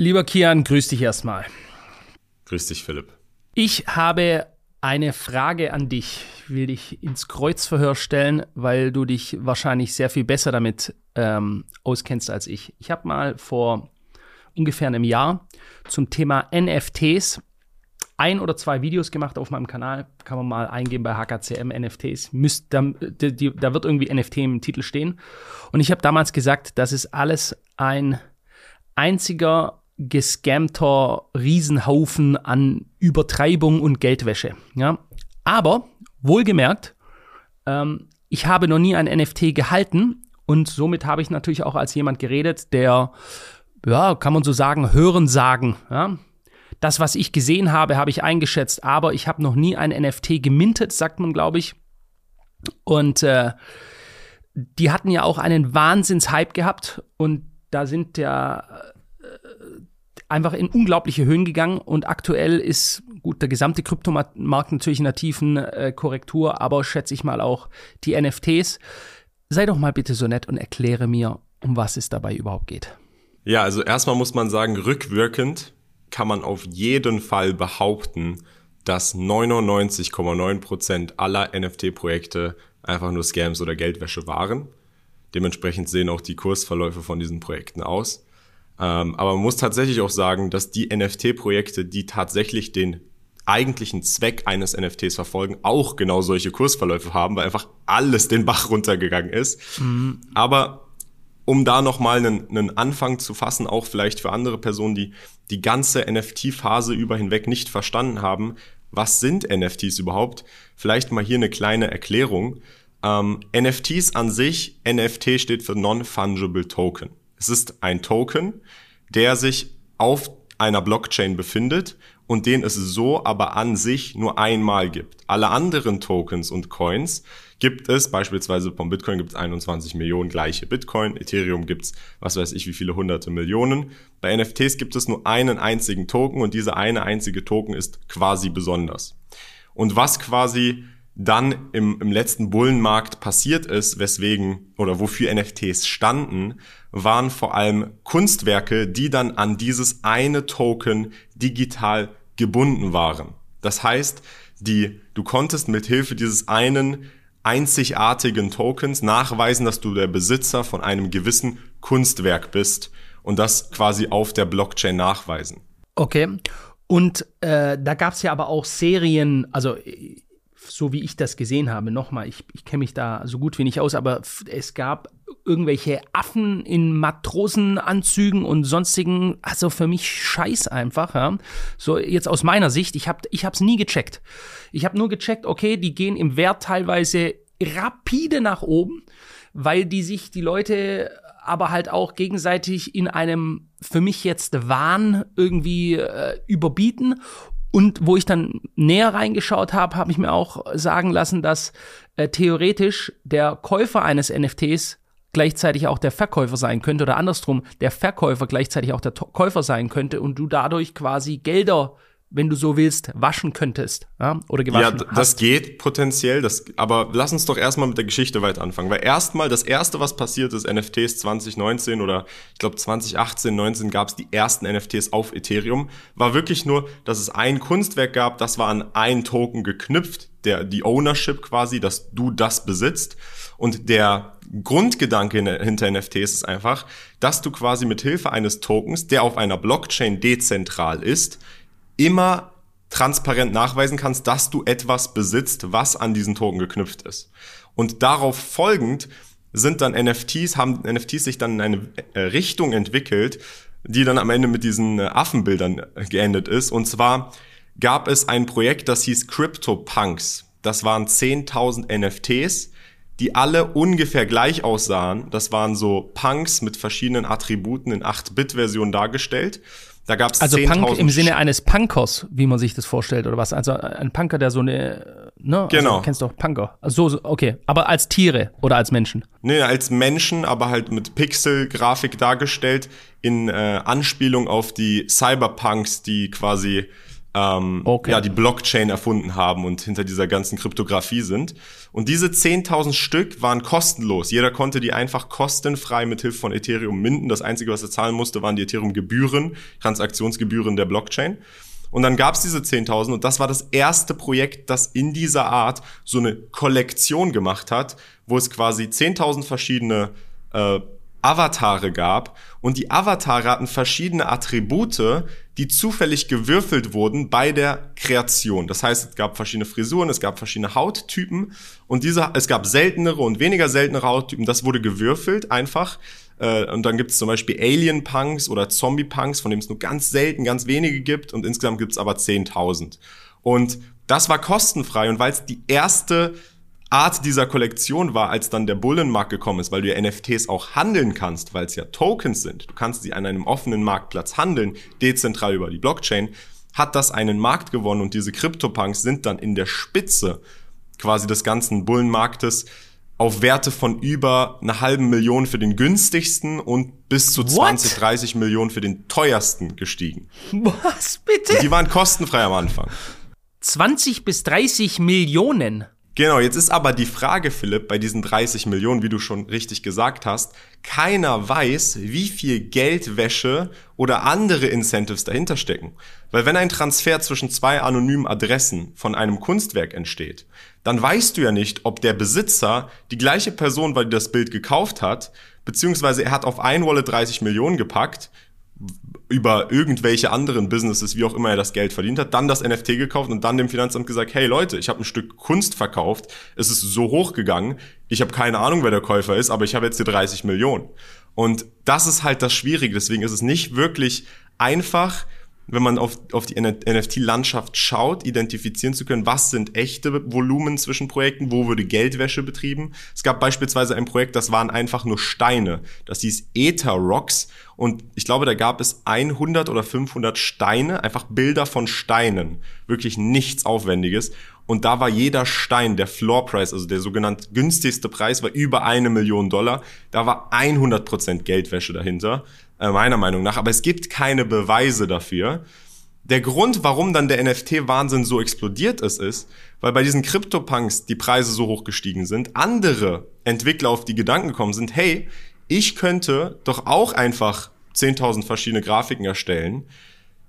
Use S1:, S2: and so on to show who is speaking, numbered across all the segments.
S1: Lieber Kian, grüß dich erstmal.
S2: Grüß dich, Philipp.
S1: Ich habe eine Frage an dich. Ich will dich ins Kreuzverhör stellen, weil du dich wahrscheinlich sehr viel besser damit ähm, auskennst als ich. Ich habe mal vor ungefähr einem Jahr zum Thema NFTs ein oder zwei Videos gemacht auf meinem Kanal. Kann man mal eingeben bei HKCM NFTs. Müsst, da, die, da wird irgendwie NFT im Titel stehen. Und ich habe damals gesagt, das ist alles ein einziger gescammter Riesenhaufen an Übertreibung und Geldwäsche. Ja? Aber wohlgemerkt, ähm, ich habe noch nie ein NFT gehalten und somit habe ich natürlich auch als jemand geredet, der, ja, kann man so sagen, hören sagen. Ja? Das, was ich gesehen habe, habe ich eingeschätzt, aber ich habe noch nie ein NFT gemintet, sagt man, glaube ich. Und äh, die hatten ja auch einen Wahnsinns-Hype gehabt und da sind ja einfach in unglaubliche Höhen gegangen und aktuell ist gut der gesamte Kryptomarkt natürlich in einer tiefen äh, Korrektur, aber schätze ich mal auch die NFTs. Sei doch mal bitte so nett und erkläre mir, um was es dabei überhaupt geht.
S2: Ja, also erstmal muss man sagen, rückwirkend kann man auf jeden Fall behaupten, dass 99,9 Prozent aller NFT-Projekte einfach nur Scams oder Geldwäsche waren. Dementsprechend sehen auch die Kursverläufe von diesen Projekten aus. Ähm, aber man muss tatsächlich auch sagen, dass die NFT-Projekte, die tatsächlich den eigentlichen Zweck eines NFTs verfolgen, auch genau solche Kursverläufe haben, weil einfach alles den Bach runtergegangen ist. Mhm. Aber um da nochmal einen, einen Anfang zu fassen, auch vielleicht für andere Personen, die die ganze NFT-Phase über hinweg nicht verstanden haben, was sind NFTs überhaupt? Vielleicht mal hier eine kleine Erklärung. Ähm, NFTs an sich, NFT steht für Non-Fungible Token. Es ist ein Token, der sich auf einer Blockchain befindet und den es so aber an sich nur einmal gibt. Alle anderen Tokens und Coins gibt es, beispielsweise vom Bitcoin gibt es 21 Millionen gleiche Bitcoin, Ethereum gibt es, was weiß ich, wie viele hunderte Millionen. Bei NFTs gibt es nur einen einzigen Token und dieser eine einzige Token ist quasi besonders. Und was quasi dann im, im letzten Bullenmarkt passiert ist, weswegen oder wofür NFTs standen, waren vor allem Kunstwerke, die dann an dieses eine Token digital gebunden waren. Das heißt, die, du konntest mit Hilfe dieses einen einzigartigen Tokens nachweisen, dass du der Besitzer von einem gewissen Kunstwerk bist und das quasi auf der Blockchain nachweisen.
S1: Okay. Und äh, da gab es ja aber auch Serien, also so wie ich das gesehen habe, nochmal, ich, ich kenne mich da so gut wie nicht aus, aber es gab irgendwelche Affen in Matrosenanzügen und sonstigen, also für mich scheiß einfach, ja. So jetzt aus meiner Sicht, ich habe ich hab's nie gecheckt. Ich habe nur gecheckt, okay, die gehen im Wert teilweise rapide nach oben, weil die sich die Leute aber halt auch gegenseitig in einem für mich jetzt Wahn irgendwie äh, überbieten und wo ich dann näher reingeschaut habe, habe ich mir auch sagen lassen, dass äh, theoretisch der Käufer eines NFTs gleichzeitig auch der Verkäufer sein könnte oder andersrum, der Verkäufer gleichzeitig auch der Käufer sein könnte und du dadurch quasi Gelder wenn du so willst, waschen könntest. Ja, oder gewaschen
S2: ja das hast. geht potenziell, das, aber lass uns doch erstmal mit der Geschichte weiter anfangen. Weil erstmal, das erste, was passiert ist, NFTs 2019 oder ich glaube 2018, 19 gab es die ersten NFTs auf Ethereum, war wirklich nur, dass es ein Kunstwerk gab, das war an einen Token geknüpft, der, die Ownership quasi, dass du das besitzt. Und der Grundgedanke hinter NFTs ist einfach, dass du quasi mit Hilfe eines Tokens, der auf einer Blockchain dezentral ist, immer transparent nachweisen kannst, dass du etwas besitzt, was an diesen Token geknüpft ist. Und darauf folgend sind dann NFTs, haben NFTs sich dann in eine äh, Richtung entwickelt, die dann am Ende mit diesen äh, Affenbildern geendet ist. Und zwar gab es ein Projekt, das hieß CryptoPunks. Das waren 10.000 NFTs, die alle ungefähr gleich aussahen. Das waren so Punks mit verschiedenen Attributen in 8-Bit-Versionen dargestellt. Da gab es
S1: Also Punk im Sinne eines Punkers, wie man sich das vorstellt, oder was? Also ein Punker, der so eine, ne? Also
S2: genau.
S1: Also, kennst du auch Punker. Also, so, okay. Aber als Tiere oder als Menschen?
S2: Nee, als Menschen, aber halt mit Pixel-Grafik dargestellt, in äh, Anspielung auf die Cyberpunks, die quasi ähm, okay. ja, die Blockchain erfunden haben und hinter dieser ganzen Kryptographie sind. Und diese 10.000 Stück waren kostenlos. Jeder konnte die einfach kostenfrei mit Hilfe von Ethereum minden. Das Einzige, was er zahlen musste, waren die Ethereum-Gebühren, Transaktionsgebühren der Blockchain. Und dann gab es diese 10.000 und das war das erste Projekt, das in dieser Art so eine Kollektion gemacht hat, wo es quasi 10.000 verschiedene äh, Avatare gab und die Avatare hatten verschiedene Attribute, die zufällig gewürfelt wurden bei der Kreation. Das heißt, es gab verschiedene Frisuren, es gab verschiedene Hauttypen und diese, es gab seltenere und weniger seltenere Hauttypen. Das wurde gewürfelt einfach. Äh, und dann gibt es zum Beispiel Alien-Punks oder Zombie-Punks, von dem es nur ganz selten, ganz wenige gibt und insgesamt gibt es aber 10.000. Und das war kostenfrei und weil es die erste Art dieser Kollektion war, als dann der Bullenmarkt gekommen ist, weil du ja NFTs auch handeln kannst, weil es ja Tokens sind. Du kannst sie an einem offenen Marktplatz handeln, dezentral über die Blockchain, hat das einen Markt gewonnen und diese Crypto-Punks sind dann in der Spitze quasi des ganzen Bullenmarktes auf Werte von über einer halben Million für den günstigsten und bis zu 20, What? 30 Millionen für den teuersten gestiegen.
S1: Was bitte?
S2: Und die waren kostenfrei am Anfang.
S1: 20 bis 30 Millionen.
S2: Genau, jetzt ist aber die Frage, Philipp, bei diesen 30 Millionen, wie du schon richtig gesagt hast, keiner weiß, wie viel Geldwäsche oder andere Incentives dahinter stecken. Weil wenn ein Transfer zwischen zwei anonymen Adressen von einem Kunstwerk entsteht, dann weißt du ja nicht, ob der Besitzer die gleiche Person war, die das Bild gekauft hat, beziehungsweise er hat auf ein Wallet 30 Millionen gepackt, über irgendwelche anderen Businesses, wie auch immer er das Geld verdient hat, dann das NFT gekauft und dann dem Finanzamt gesagt, hey Leute, ich habe ein Stück Kunst verkauft, es ist so hoch gegangen, ich habe keine Ahnung, wer der Käufer ist, aber ich habe jetzt hier 30 Millionen. Und das ist halt das Schwierige, deswegen ist es nicht wirklich einfach, wenn man auf, auf die NFT-Landschaft schaut, identifizieren zu können, was sind echte Volumen zwischen Projekten, wo würde Geldwäsche betrieben. Es gab beispielsweise ein Projekt, das waren einfach nur Steine. Das hieß Ether Rocks und ich glaube, da gab es 100 oder 500 Steine, einfach Bilder von Steinen. Wirklich nichts Aufwendiges. Und da war jeder Stein, der Floor Price, also der sogenannte günstigste Preis, war über eine Million Dollar. Da war 100 Prozent Geldwäsche dahinter äh, meiner Meinung nach. Aber es gibt keine Beweise dafür. Der Grund, warum dann der NFT-Wahnsinn so explodiert ist, ist, weil bei diesen Crypto-Punks die Preise so hoch gestiegen sind, andere Entwickler auf die Gedanken gekommen sind, hey, ich könnte doch auch einfach 10.000 verschiedene Grafiken erstellen,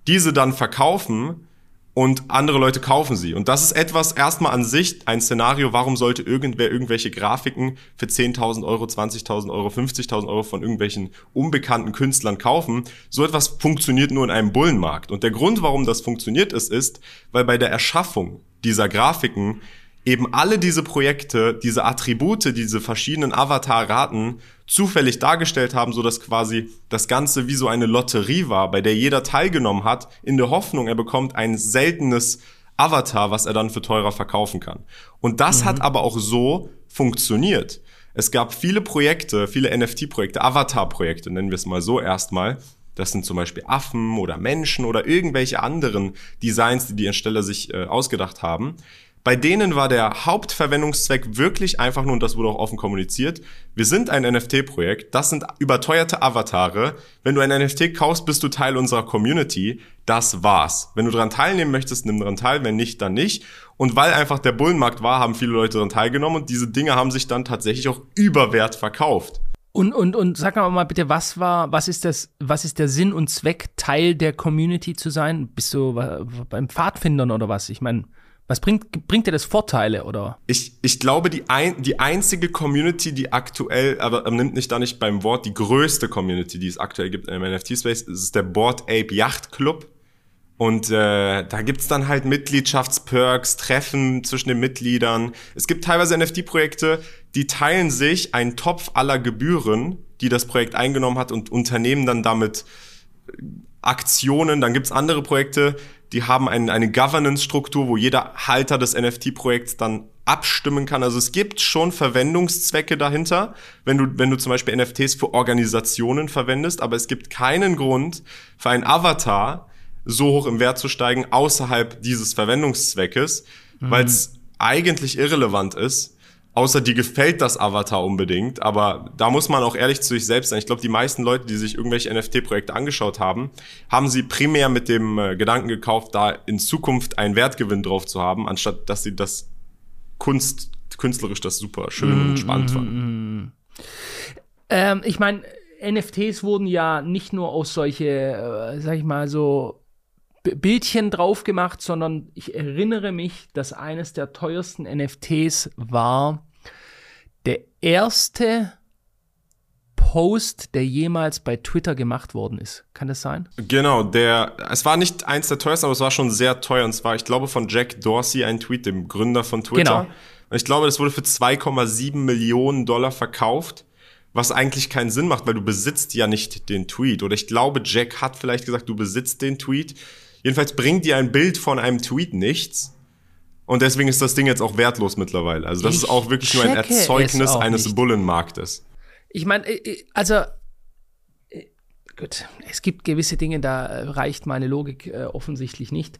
S2: diese dann verkaufen und andere Leute kaufen sie. Und das ist etwas erstmal an sich ein Szenario, warum sollte irgendwer irgendwelche Grafiken für 10.000 Euro, 20.000 Euro, 50.000 Euro von irgendwelchen unbekannten Künstlern kaufen. So etwas funktioniert nur in einem Bullenmarkt. Und der Grund, warum das funktioniert ist, ist, weil bei der Erschaffung dieser Grafiken eben alle diese Projekte, diese Attribute, diese verschiedenen Avatar-Raten zufällig dargestellt haben, so dass quasi das Ganze wie so eine Lotterie war, bei der jeder teilgenommen hat, in der Hoffnung, er bekommt ein seltenes Avatar, was er dann für teurer verkaufen kann. Und das mhm. hat aber auch so funktioniert. Es gab viele Projekte, viele NFT-Projekte, Avatar-Projekte, nennen wir es mal so erstmal. Das sind zum Beispiel Affen oder Menschen oder irgendwelche anderen Designs, die die Ersteller sich äh, ausgedacht haben, bei denen war der Hauptverwendungszweck wirklich einfach nur, und das wurde auch offen kommuniziert, wir sind ein NFT-Projekt, das sind überteuerte Avatare. Wenn du ein NFT kaufst, bist du Teil unserer Community. Das war's. Wenn du daran teilnehmen möchtest, nimm daran teil, wenn nicht, dann nicht. Und weil einfach der Bullenmarkt war, haben viele Leute daran teilgenommen und diese Dinge haben sich dann tatsächlich auch überwert verkauft.
S1: Und, und, und sag mal bitte, was war, was ist das, was ist der Sinn und Zweck, Teil der Community zu sein? Bist du beim Pfadfindern oder was? Ich meine, was bringt, bringt dir das Vorteile, oder?
S2: Ich, ich glaube, die, ein, die einzige Community, die aktuell, aber ähm, nimmt nicht da nicht beim Wort, die größte Community, die es aktuell gibt im NFT-Space, ist der Board Ape Yacht Club. Und äh, da gibt's dann halt Mitgliedschaftsperks, Treffen zwischen den Mitgliedern. Es gibt teilweise NFT-Projekte, die teilen sich einen Topf aller Gebühren, die das Projekt eingenommen hat und unternehmen dann damit Aktionen. Dann gibt's andere Projekte, die haben ein, eine Governance-Struktur, wo jeder Halter des NFT-Projekts dann abstimmen kann. Also es gibt schon Verwendungszwecke dahinter, wenn du, wenn du zum Beispiel NFTs für Organisationen verwendest, aber es gibt keinen Grund für ein Avatar so hoch im Wert zu steigen außerhalb dieses Verwendungszweckes, mhm. weil es eigentlich irrelevant ist, Außer dir gefällt das Avatar unbedingt, aber da muss man auch ehrlich zu sich selbst sein. Ich glaube, die meisten Leute, die sich irgendwelche NFT-Projekte angeschaut haben, haben sie primär mit dem äh, Gedanken gekauft, da in Zukunft einen Wertgewinn drauf zu haben, anstatt dass sie das Kunst, künstlerisch das super schön mm, und spannend mm, fanden.
S1: Mm. Ähm, ich meine, NFTs wurden ja nicht nur aus solche, äh, sag ich mal, so Bildchen drauf gemacht, sondern ich erinnere mich, dass eines der teuersten NFTs war der erste Post, der jemals bei Twitter gemacht worden ist. Kann das sein?
S2: Genau, der, es war nicht eins der teuersten, aber es war schon sehr teuer. Und zwar, ich glaube, von Jack Dorsey ein Tweet, dem Gründer von Twitter. Genau. Und ich glaube, das wurde für 2,7 Millionen Dollar verkauft, was eigentlich keinen Sinn macht, weil du besitzt ja nicht den Tweet. Oder ich glaube, Jack hat vielleicht gesagt, du besitzt den Tweet. Jedenfalls bringt dir ein Bild von einem Tweet nichts. Und deswegen ist das Ding jetzt auch wertlos mittlerweile. Also das ich ist auch wirklich nur ein Erzeugnis eines nicht. Bullenmarktes.
S1: Ich meine, äh, äh, also äh, gut, es gibt gewisse Dinge, da reicht meine Logik äh, offensichtlich nicht.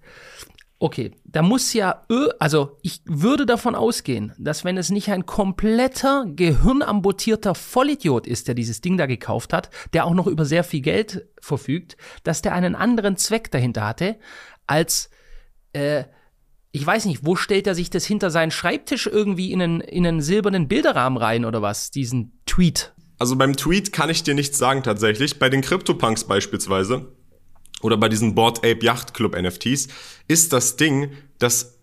S1: Okay, da muss ja, also ich würde davon ausgehen, dass wenn es nicht ein kompletter, gehirnamputierter Vollidiot ist, der dieses Ding da gekauft hat, der auch noch über sehr viel Geld verfügt, dass der einen anderen Zweck dahinter hatte, als, äh, ich weiß nicht, wo stellt er sich das hinter seinen Schreibtisch irgendwie in einen, in einen silbernen Bilderrahmen rein oder was, diesen Tweet?
S2: Also beim Tweet kann ich dir nichts sagen tatsächlich. Bei den CryptoPunks beispielsweise oder bei diesen Board Ape Yacht Club NFTs ist das Ding, dass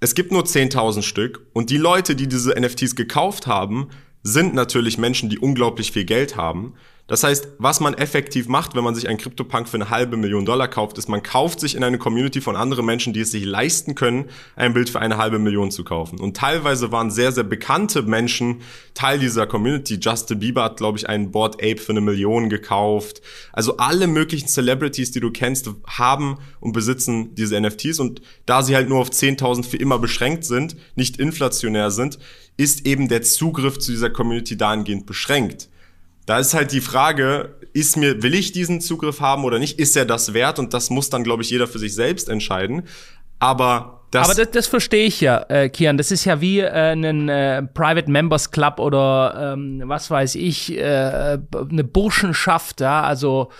S2: es gibt nur 10.000 Stück und die Leute, die diese NFTs gekauft haben, sind natürlich Menschen, die unglaublich viel Geld haben. Das heißt, was man effektiv macht, wenn man sich einen CryptoPunk für eine halbe Million Dollar kauft, ist, man kauft sich in eine Community von anderen Menschen, die es sich leisten können, ein Bild für eine halbe Million zu kaufen. Und teilweise waren sehr, sehr bekannte Menschen Teil dieser Community. Justin Bieber hat, glaube ich, einen Board Ape für eine Million gekauft. Also alle möglichen Celebrities, die du kennst, haben und besitzen diese NFTs. Und da sie halt nur auf 10.000 für immer beschränkt sind, nicht inflationär sind, ist eben der Zugriff zu dieser Community dahingehend beschränkt. Da ist halt die Frage, ist mir, will ich diesen Zugriff haben oder nicht? Ist er das wert? Und das muss dann, glaube ich, jeder für sich selbst entscheiden. Aber das
S1: Aber das, das verstehe ich ja, äh, Kian. Das ist ja wie äh, ein äh, Private Members Club oder ähm, was weiß ich, äh, eine Burschenschaft, ja. Also,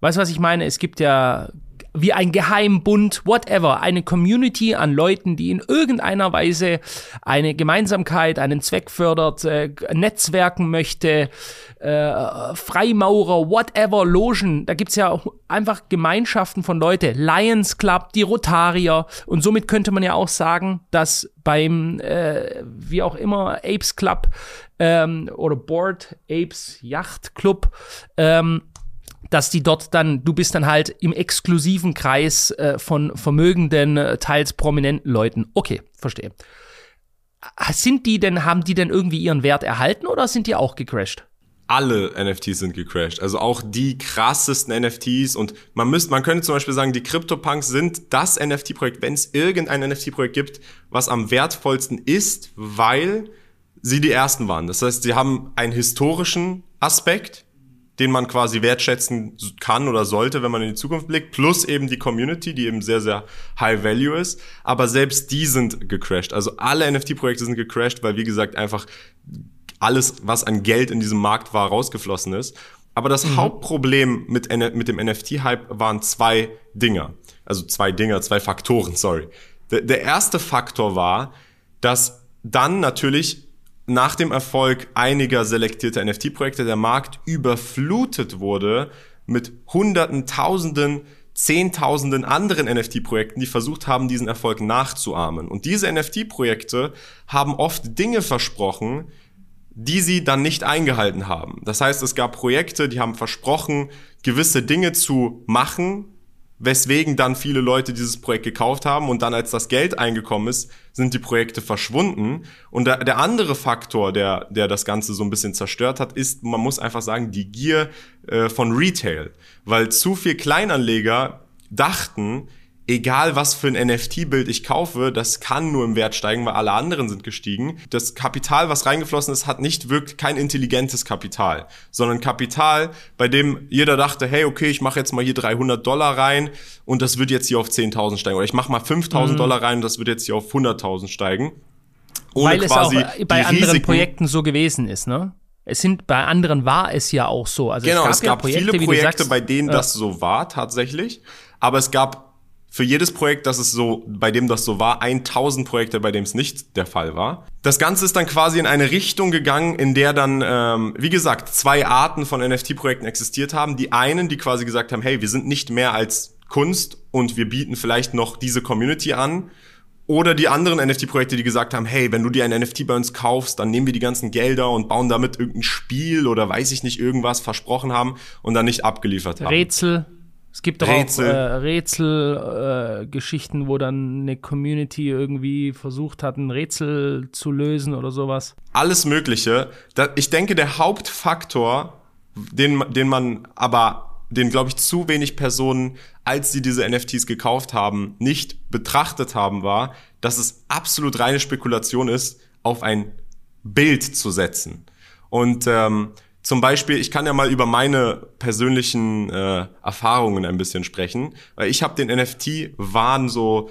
S1: weißt du, was ich meine? Es gibt ja wie ein Geheimbund, whatever, eine Community an Leuten, die in irgendeiner Weise eine Gemeinsamkeit, einen Zweck fördert, äh, netzwerken möchte, äh, Freimaurer, whatever, Logen, da gibt's ja einfach Gemeinschaften von Leute, Lions Club, die Rotarier. Und somit könnte man ja auch sagen, dass beim, äh, wie auch immer, Apes Club ähm, oder Board Apes Yacht Club, ähm, dass die dort dann, du bist dann halt im exklusiven Kreis äh, von vermögenden, äh, teils prominenten Leuten. Okay, verstehe. Sind die denn, haben die denn irgendwie ihren Wert erhalten oder sind die auch gecrashed?
S2: Alle NFTs sind gecrashed. Also auch die krassesten NFTs und man müsste, man könnte zum Beispiel sagen, die CryptoPunks sind das NFT-Projekt, wenn es irgendein NFT-Projekt gibt, was am wertvollsten ist, weil sie die ersten waren. Das heißt, sie haben einen historischen Aspekt, den man quasi wertschätzen kann oder sollte, wenn man in die Zukunft blickt, plus eben die Community, die eben sehr, sehr high value ist. Aber selbst die sind gecrashed. Also alle NFT-Projekte sind gecrashed, weil wie gesagt einfach alles, was an Geld in diesem Markt war, rausgeflossen ist. Aber das mhm. Hauptproblem mit, mit dem NFT-Hype waren zwei Dinger. Also zwei Dinger, zwei Faktoren, sorry. Der, der erste Faktor war, dass dann natürlich nach dem Erfolg einiger selektierter NFT-Projekte der Markt überflutet wurde mit Hunderten, Tausenden, Zehntausenden anderen NFT-Projekten, die versucht haben, diesen Erfolg nachzuahmen. Und diese NFT-Projekte haben oft Dinge versprochen, die sie dann nicht eingehalten haben. Das heißt, es gab Projekte, die haben versprochen, gewisse Dinge zu machen, weswegen dann viele Leute dieses Projekt gekauft haben und dann als das Geld eingekommen ist, sind die Projekte verschwunden. Und der, der andere Faktor, der, der das Ganze so ein bisschen zerstört hat, ist, man muss einfach sagen, die Gier äh, von Retail. Weil zu viel Kleinanleger dachten, egal was für ein NFT-Bild ich kaufe, das kann nur im Wert steigen, weil alle anderen sind gestiegen. Das Kapital, was reingeflossen ist, hat nicht wirklich kein intelligentes Kapital, sondern Kapital, bei dem jeder dachte, hey, okay, ich mache jetzt mal hier 300 Dollar rein und das wird jetzt hier auf 10.000 steigen. Oder ich mache mal 5.000 mhm. Dollar rein und das wird jetzt hier auf 100.000 steigen. ohne
S1: Weil es
S2: quasi
S1: auch bei anderen
S2: Risiken,
S1: Projekten so gewesen ist, ne? Es sind bei anderen war es ja auch so. Also
S2: Genau,
S1: es
S2: es
S1: gab,
S2: gab,
S1: ja Projekte,
S2: viele Projekte,
S1: sagst,
S2: bei denen
S1: ja.
S2: das so war tatsächlich, aber es gab für jedes Projekt, das es so, bei dem das so war, 1000 Projekte, bei dem es nicht der Fall war. Das Ganze ist dann quasi in eine Richtung gegangen, in der dann, ähm, wie gesagt, zwei Arten von NFT-Projekten existiert haben. Die einen, die quasi gesagt haben, hey, wir sind nicht mehr als Kunst und wir bieten vielleicht noch diese Community an. Oder die anderen NFT-Projekte, die gesagt haben, hey, wenn du dir ein NFT bei uns kaufst, dann nehmen wir die ganzen Gelder und bauen damit irgendein Spiel oder weiß ich nicht, irgendwas versprochen haben und dann nicht abgeliefert haben.
S1: Rätsel. Es gibt doch
S2: Rätsel.
S1: auch äh, Rätselgeschichten, äh, wo dann eine Community irgendwie versucht hat, ein Rätsel zu lösen oder sowas.
S2: alles Mögliche. Da, ich denke, der Hauptfaktor, den, den man aber, den glaube ich zu wenig Personen, als sie diese NFTs gekauft haben, nicht betrachtet haben, war, dass es absolut reine Spekulation ist, auf ein Bild zu setzen. Und ähm, zum Beispiel, ich kann ja mal über meine persönlichen äh, Erfahrungen ein bisschen sprechen, weil ich habe den NFT-Wahn so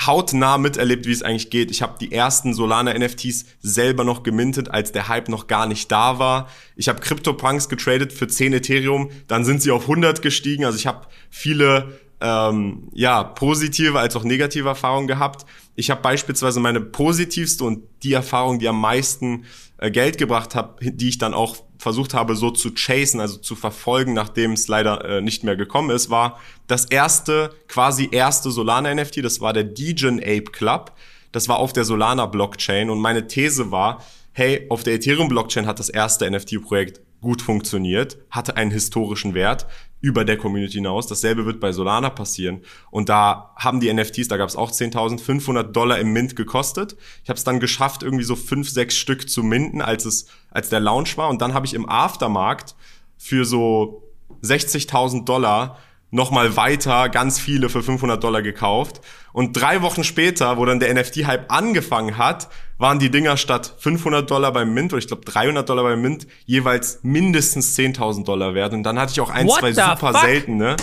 S2: hautnah miterlebt, wie es eigentlich geht. Ich habe die ersten Solana-NFTs selber noch gemintet, als der Hype noch gar nicht da war. Ich habe CryptoPunks getradet für 10 Ethereum, dann sind sie auf 100 gestiegen. Also ich habe viele ähm, ja, positive als auch negative Erfahrungen gehabt. Ich habe beispielsweise meine positivste und die Erfahrung, die am meisten äh, Geld gebracht hat, die ich dann auch versucht habe, so zu chasen, also zu verfolgen, nachdem es leider äh, nicht mehr gekommen ist, war das erste, quasi erste Solana-NFT, das war der Degen Ape Club. Das war auf der Solana-Blockchain und meine These war, hey, auf der Ethereum-Blockchain hat das erste NFT-Projekt gut funktioniert, hatte einen historischen Wert über der Community hinaus. Dasselbe wird bei Solana passieren. Und da haben die NFTs, da gab es auch 10.500 Dollar im Mint gekostet. Ich habe es dann geschafft, irgendwie so fünf, sechs Stück zu minten, als es, als der Launch war. Und dann habe ich im Aftermarkt für so 60.000 Dollar nochmal weiter ganz viele für 500 Dollar gekauft. Und drei Wochen später, wo dann der NFT-Hype angefangen hat, waren die Dinger statt 500 Dollar beim Mint oder ich glaube 300 Dollar beim Mint jeweils mindestens 10.000 Dollar wert. Und dann hatte ich auch ein,
S1: What
S2: zwei super
S1: fuck?
S2: seltene.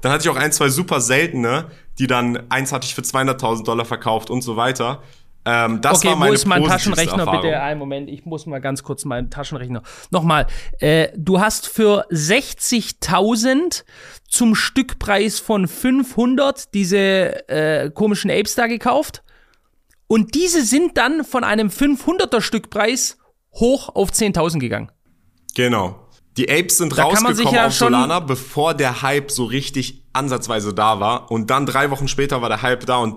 S2: Dann hatte ich auch ein, zwei super seltene, die dann, eins hatte ich für 200.000 Dollar verkauft und so weiter. Ähm, das
S1: okay,
S2: war meine
S1: wo ist mein Taschenrechner?
S2: Erfahrung.
S1: Bitte einen Moment, ich muss mal ganz kurz meinen Taschenrechner. Nochmal, äh, du hast für 60.000 zum Stückpreis von 500 diese äh, komischen Apes da gekauft und diese sind dann von einem 500er Stückpreis hoch auf 10.000 gegangen.
S2: Genau. Die Apes sind
S1: Da
S2: rausgekommen
S1: ja
S2: auf
S1: schon-
S2: Solana, bevor der Hype so richtig ansatzweise da war. Und dann drei Wochen später war der Hype da und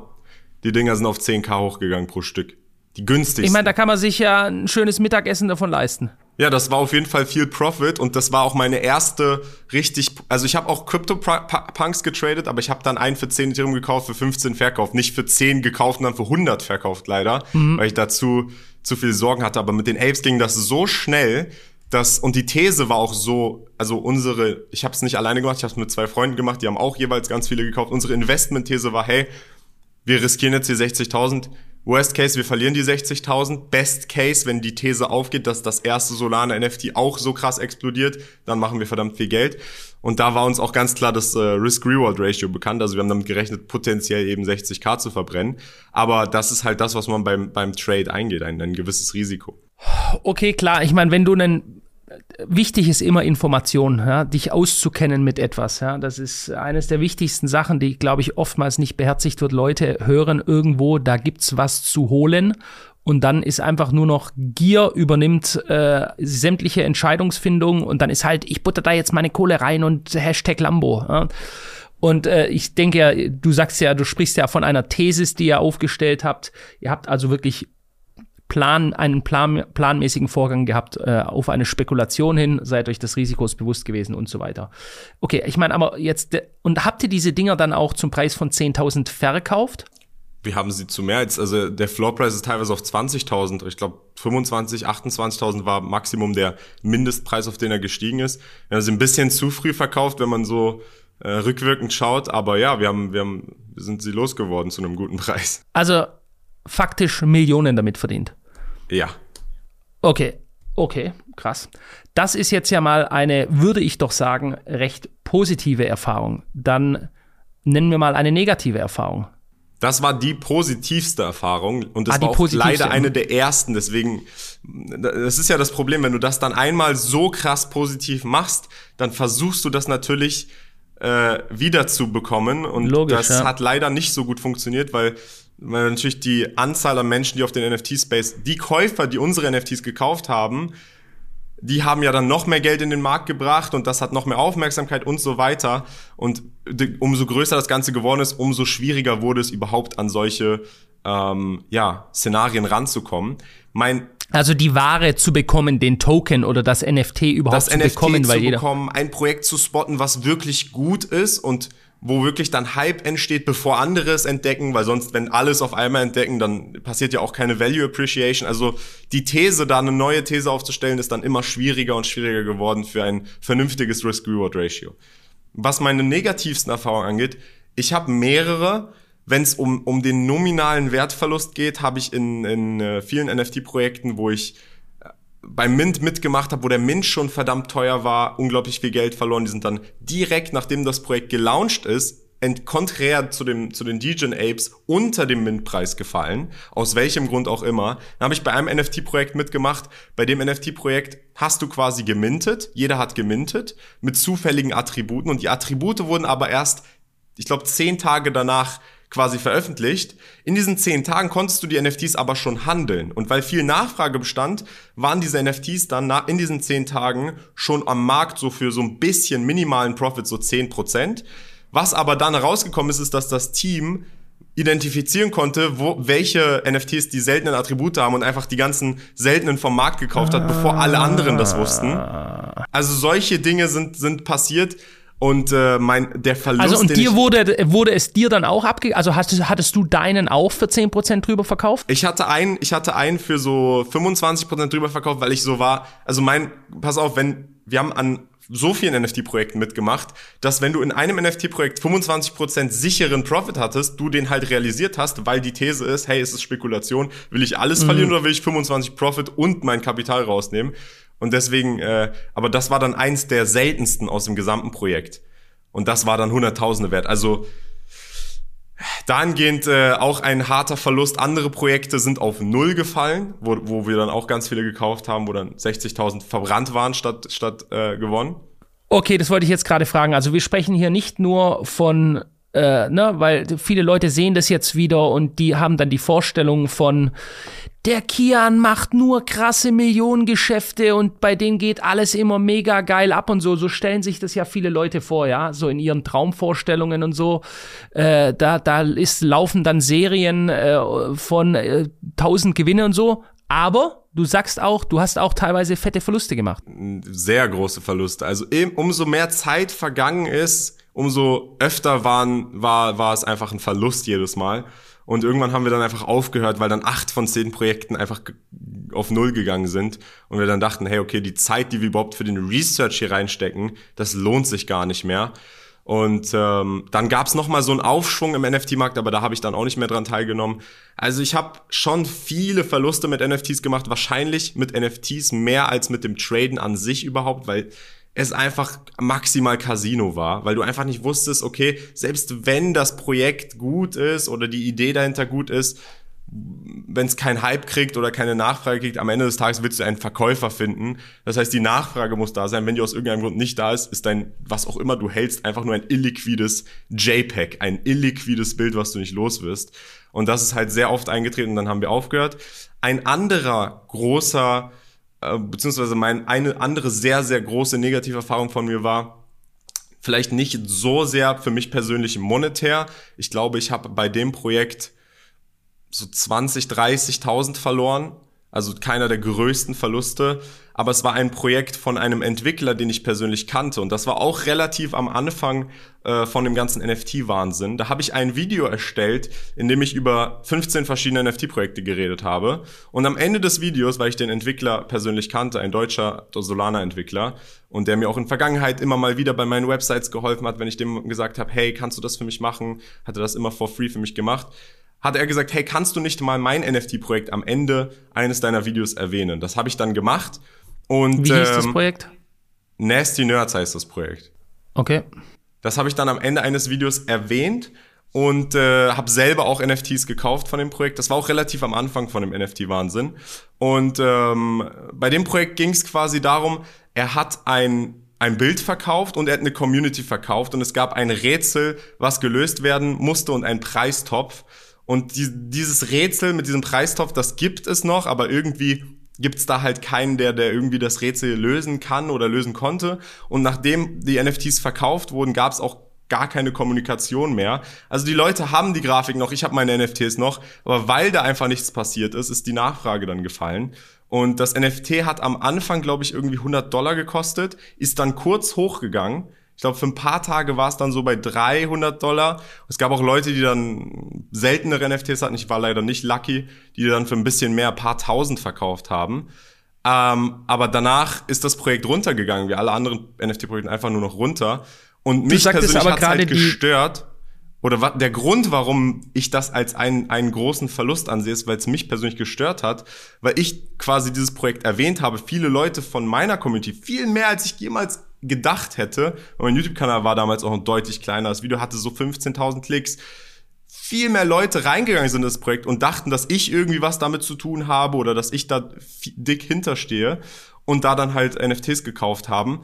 S2: die Dinger sind auf 10k hochgegangen pro Stück. Die günstigsten.
S1: Ich meine, da kann man sich ja ein schönes Mittagessen davon leisten.
S2: ja, das war auf jeden Fall viel Profit und das war auch meine erste richtig, also ich habe auch Crypto-Punks getradet, aber ich habe dann einen für 10 Ethereum gekauft, für 15 verkauft. Nicht für 10 gekauft und dann für 100 verkauft leider, weil ich dazu zu viel Sorgen hatte. Aber mit den Apes ging das so schnell, dass, und die These war auch so, also unsere, ich habe es nicht alleine gemacht, ich habe es mit zwei Freunden gemacht, die haben auch jeweils ganz viele gekauft. Unsere Investment-These war, hey, wir riskieren jetzt hier 60.000. Worst Case, wir verlieren die 60.000. Best Case, wenn die These aufgeht, dass das erste Solana NFT auch so krass explodiert, dann machen wir verdammt viel Geld. Und da war uns auch ganz klar das äh, Risk-Reward-Ratio bekannt. Also wir haben damit gerechnet, potenziell eben 60k zu verbrennen. Aber das ist halt das, was man beim, beim Trade eingeht, ein, ein gewisses Risiko.
S1: Okay, klar. Ich meine, wenn du einen wichtig ist immer Information, ja, dich auszukennen mit etwas. Ja. Das ist eines der wichtigsten Sachen, die, glaube ich, oftmals nicht beherzigt wird. Leute hören irgendwo, da gibt's was zu holen. Und dann ist einfach nur noch Gier übernimmt äh, sämtliche Entscheidungsfindung und dann ist halt, ich butter da jetzt meine Kohle rein und Hashtag Lambo. Ja. Und äh, ich denke ja, du sagst ja, du sprichst ja von einer Thesis, die ihr aufgestellt habt. Ihr habt also wirklich Plan, einen plan, planmäßigen Vorgang gehabt äh, auf eine Spekulation hin, seid euch des Risikos bewusst gewesen und so weiter. Okay, ich meine, aber jetzt, und habt ihr diese Dinger dann auch zum Preis von 10.000 verkauft?
S2: Wir haben sie zu mehr als, also der Floorpreis ist teilweise auf 20.000. Ich glaube 25, 28.000 war Maximum der Mindestpreis, auf den er gestiegen ist. Wir haben sie ein bisschen zu früh verkauft, wenn man so äh, rückwirkend schaut. Aber ja, wir haben, wir haben, wir sind sie losgeworden zu einem guten Preis.
S1: Also faktisch Millionen damit verdient.
S2: Ja.
S1: Okay, okay, krass. Das ist jetzt ja mal eine, würde ich doch sagen, recht positive Erfahrung. Dann nennen wir mal eine negative Erfahrung.
S2: Das war die positivste Erfahrung und das ah, war auch leider eine der ersten. Deswegen, das ist ja das Problem, wenn du das dann einmal so krass positiv machst, dann versuchst du das natürlich äh, wieder zu bekommen und Logisch, das ja. hat leider nicht so gut funktioniert, weil weil natürlich die Anzahl an Menschen, die auf den NFT-Space, die Käufer, die unsere NFTs gekauft haben, die haben ja dann noch mehr Geld in den Markt gebracht und das hat noch mehr Aufmerksamkeit und so weiter. Und umso größer das Ganze geworden ist, umso schwieriger wurde es überhaupt an solche ähm, ja, Szenarien ranzukommen. Mein
S1: also die Ware zu bekommen, den Token oder das NFT überhaupt das zu NFT bekommen,
S2: weil zu jeder bekommen, ein Projekt zu spotten, was wirklich gut ist und wo wirklich dann Hype entsteht, bevor andere es entdecken, weil sonst, wenn alles auf einmal entdecken, dann passiert ja auch keine Value Appreciation. Also die These, da eine neue These aufzustellen, ist dann immer schwieriger und schwieriger geworden für ein vernünftiges Risk-Reward-Ratio. Was meine negativsten Erfahrungen angeht, ich habe mehrere. Wenn es um, um den nominalen Wertverlust geht, habe ich in, in äh, vielen NFT-Projekten, wo ich beim Mint mitgemacht habe, wo der Mint schon verdammt teuer war, unglaublich viel Geld verloren. Die sind dann direkt, nachdem das Projekt gelauncht ist, konträr zu, dem, zu den Degen Apes unter dem Mint-Preis gefallen, aus welchem Grund auch immer. Dann habe ich bei einem NFT-Projekt mitgemacht. Bei dem NFT-Projekt hast du quasi gemintet, jeder hat gemintet, mit zufälligen Attributen und die Attribute wurden aber erst, ich glaube, zehn Tage danach quasi veröffentlicht. In diesen zehn Tagen konntest du die NFTs aber schon handeln. Und weil viel Nachfrage bestand, waren diese NFTs dann in diesen zehn Tagen schon am Markt so für so ein bisschen minimalen Profit, so zehn Prozent. Was aber dann herausgekommen ist, ist, dass das Team identifizieren konnte, wo, welche NFTs die seltenen Attribute haben und einfach die ganzen seltenen vom Markt gekauft hat, bevor alle anderen das wussten. Also solche Dinge sind, sind passiert. Und äh, mein, der Verlust.
S1: Also und dir wurde, wurde es dir dann auch abge... Also hast, hattest du deinen auch für 10% drüber verkauft?
S2: Ich hatte einen, ich hatte einen für so 25% drüber verkauft, weil ich so war. Also mein, pass auf, wenn, wir haben an so vielen NFT-Projekten mitgemacht, dass wenn du in einem NFT-Projekt 25% sicheren Profit hattest, du den halt realisiert hast, weil die These ist, hey, es ist Spekulation, will ich alles mhm. verlieren oder will ich 25 Profit und mein Kapital rausnehmen? Und deswegen, äh, aber das war dann eins der seltensten aus dem gesamten Projekt. Und das war dann Hunderttausende wert. Also dahingehend äh, auch ein harter Verlust. Andere Projekte sind auf Null gefallen, wo, wo wir dann auch ganz viele gekauft haben, wo dann 60.000 verbrannt waren statt, statt äh, gewonnen.
S1: Okay, das wollte ich jetzt gerade fragen. Also wir sprechen hier nicht nur von äh, ne, weil viele Leute sehen das jetzt wieder und die haben dann die Vorstellung von der Kian macht nur krasse Millionengeschäfte und bei denen geht alles immer mega geil ab und so. So stellen sich das ja viele Leute vor, ja, so in ihren Traumvorstellungen und so. Äh, da, da ist, laufen dann Serien äh, von äh, 1000 Gewinne und so. Aber du sagst auch, du hast auch teilweise fette Verluste gemacht.
S2: Sehr große Verluste. Also umso mehr Zeit vergangen ist, umso öfter waren, war, war es einfach ein Verlust jedes Mal. Und irgendwann haben wir dann einfach aufgehört, weil dann acht von zehn Projekten einfach auf Null gegangen sind. Und wir dann dachten, hey, okay, die Zeit, die wir überhaupt für den Research hier reinstecken, das lohnt sich gar nicht mehr. Und ähm, dann gab's noch mal so einen Aufschwung im NFT-Markt, aber da habe ich dann auch nicht mehr dran teilgenommen. Also ich habe schon viele Verluste mit NFTs gemacht, wahrscheinlich mit NFTs mehr als mit dem Traden an sich überhaupt, weil es einfach maximal Casino war, weil du einfach nicht wusstest, okay, selbst wenn das Projekt gut ist oder die Idee dahinter gut ist, wenn es keinen Hype kriegt oder keine Nachfrage kriegt, am Ende des Tages willst du einen Verkäufer finden. Das heißt, die Nachfrage muss da sein. Wenn die aus irgendeinem Grund nicht da ist, ist dein, was auch immer du hältst, einfach nur ein illiquides JPEG, ein illiquides Bild, was du nicht los wirst. Und das ist halt sehr oft eingetreten und dann haben wir aufgehört. Ein anderer großer äh, beziehungsweise mein, eine andere sehr, sehr große negative Erfahrung von mir war, vielleicht nicht so sehr für mich persönlich monetär. Ich glaube, ich habe bei dem Projekt so 20, 30.000 verloren also keiner der größten Verluste. Aber es war ein Projekt von einem Entwickler, den ich persönlich kannte. Und das war auch relativ am Anfang äh, von dem ganzen NFT-Wahnsinn. Da habe ich ein Video erstellt, in dem ich über 15 verschiedene NFT-Projekte geredet habe. Und am Ende des Videos, weil ich den Entwickler persönlich kannte, ein deutscher Solana-Entwickler, und der mir auch in Vergangenheit immer mal wieder bei meinen Websites geholfen hat, wenn ich dem gesagt habe, hey, kannst du das für mich machen, hat er das immer for free für mich gemacht hat er gesagt, hey, kannst du nicht mal mein NFT-Projekt am Ende eines deiner Videos erwähnen? Das habe ich dann gemacht. Und,
S1: Wie hieß ähm, das Projekt?
S2: Nasty Nerds heißt das Projekt.
S1: Okay.
S2: Das habe ich dann am Ende eines Videos erwähnt und äh, habe selber auch NFTs gekauft von dem Projekt. Das war auch relativ am Anfang von dem NFT-Wahnsinn. Und ähm, bei dem Projekt ging es quasi darum, er hat ein ein Bild verkauft und er hat eine Community verkauft und es gab ein Rätsel, was gelöst werden musste und ein Preistopf. Und die, dieses Rätsel mit diesem Preistopf, das gibt es noch, aber irgendwie gibt's da halt keinen, der, der irgendwie das Rätsel lösen kann oder lösen konnte. Und nachdem die NFTs verkauft wurden, gab's auch gar keine Kommunikation mehr. Also die Leute haben die Grafik noch, ich habe meine NFTs noch, aber weil da einfach nichts passiert ist, ist die Nachfrage dann gefallen. Und das NFT hat am Anfang, glaube ich, irgendwie 100 Dollar gekostet, ist dann kurz hochgegangen. Ich glaube, für ein paar Tage war es dann so bei 300 Dollar. Es gab auch Leute, die dann seltenere NFTs hatten. Ich war leider nicht lucky, die dann für ein bisschen mehr, ein paar tausend verkauft haben. Ähm, aber danach ist das Projekt runtergegangen, wie alle anderen NFT-Projekte einfach nur noch runter. Und mich persönlich hat halt gestört. Oder der Grund, warum ich das als einen, einen großen Verlust ansehe, ist, weil es mich persönlich gestört hat, weil ich quasi dieses Projekt erwähnt habe. Viele Leute von meiner Community, viel mehr als ich jemals gedacht hätte. mein YouTube-Kanal war damals auch deutlich kleiner. Das Video hatte so 15.000 Klicks. Viel mehr Leute reingegangen sind in das Projekt und dachten, dass ich irgendwie was damit zu tun habe oder dass ich da dick hinterstehe und da dann halt NFTs gekauft haben